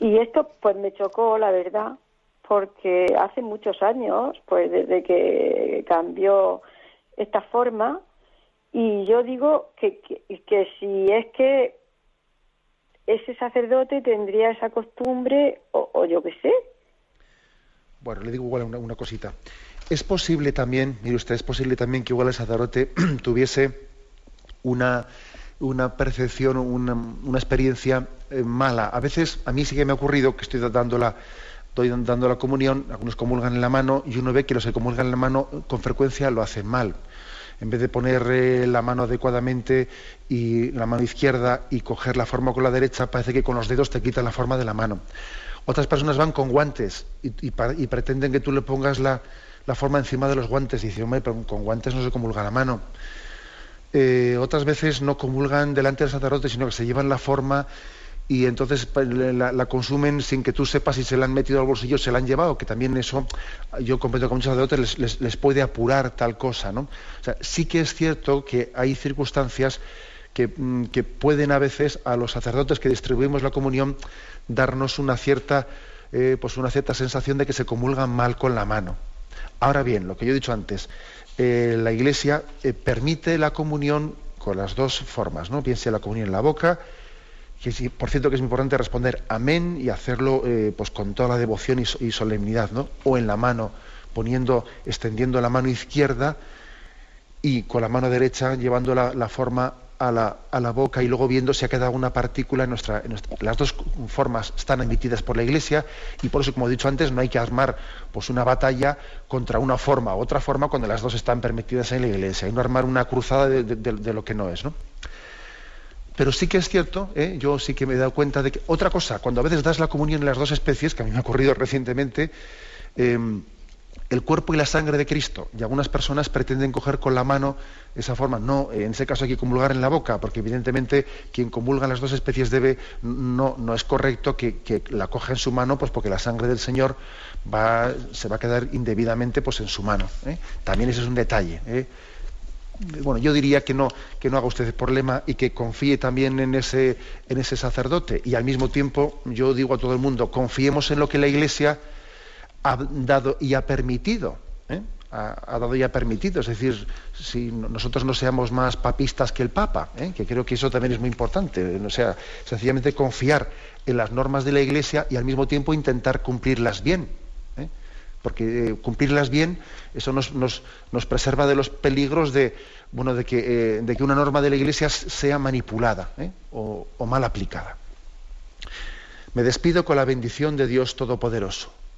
Y esto pues me chocó, la verdad, porque hace muchos años, pues desde que cambió esta forma, y yo digo que, que, si es que ese sacerdote tendría esa costumbre, o, yo qué sé. Bueno, le digo igual una cosita. Es posible también, mire usted, es posible también que igual el sacerdote tuviese una, una percepción, una, una experiencia eh, mala. A veces, a mí sí que me ha ocurrido que estoy dando la, estoy dando la comunión, algunos comulgan en la mano y uno ve que los que comulgan en la mano con frecuencia lo hacen mal. En vez de poner eh, la mano adecuadamente y la mano izquierda y coger la forma con la derecha, parece que con los dedos te quitan la forma de la mano. Otras personas van con guantes y, y pretenden que tú le pongas la, forma encima de los guantes. Y dice, hombre, pero con guantes no se comulga la mano. Eh, otras veces no comulgan delante del sacerdote, sino que se llevan la forma y entonces la, consumen sin que tú sepas si se la han metido al bolsillo o se la han llevado, que también eso, yo comprendo que a muchos sacerdotes les, les, puede apurar tal cosa. ¿no? O sea, sí que es cierto que hay circunstancias que, mm, que, pueden a veces a los sacerdotes que distribuimos la comunión darnos una cierta, eh, pues una cierta sensación de que se comulgan mal con la mano. Ahora bien, lo que yo he dicho antes, eh, la Iglesia eh, permite la comunión con las dos formas, ¿no? Bien sea la comunión en la boca, que por cierto que es importante responder amén y hacerlo pues con toda la devoción y, solemnidad, ¿no? O en la mano, poniendo, extendiendo la mano izquierda y con la mano derecha llevando la forma a la, a la, boca y luego viendo si ha quedado una partícula en nuestra, Las dos formas están emitidas por la Iglesia y por eso, como he dicho antes, no hay que armar pues, una batalla contra una forma u otra forma cuando las dos están permitidas en la Iglesia y no armar una cruzada de, lo que no es. ¿no? Pero sí que es cierto, ¿eh? yo sí que me he dado cuenta de que otra cosa, cuando a veces das la comunión en las dos especies, que a mí me ha ocurrido recientemente, em, el cuerpo y la sangre de Cristo. Y algunas personas pretenden coger con la mano esa forma. No, en ese caso hay que comulgar en la boca, porque evidentemente quien comulga las dos especies debe, no, no es correcto que, la coja en su mano, pues porque la sangre del Señor va, se va a quedar indebidamente pues, en su mano. ¿eh? También ese es un detalle. ¿eh? Bueno, yo diría que no, que no haga usted el problema y que confíe también en ese, en ese sacerdote. Y al mismo tiempo, yo digo a todo el mundo, confiemos en lo que la Iglesia ha dado y ha permitido. ¿eh? Ha, dado y ha permitido. Es decir, si nosotros no seamos más papistas que el Papa, ¿eh? que creo que eso también es muy importante. O sea, sencillamente confiar en las normas de la Iglesia y al mismo tiempo intentar cumplirlas bien. ¿eh? Porque cumplirlas bien, eso nos, nos, nos, preserva de los peligros de, bueno, de, que, de que una norma de la Iglesia sea manipulada o mal aplicada. Me despido con la bendición de Dios Todopoderoso.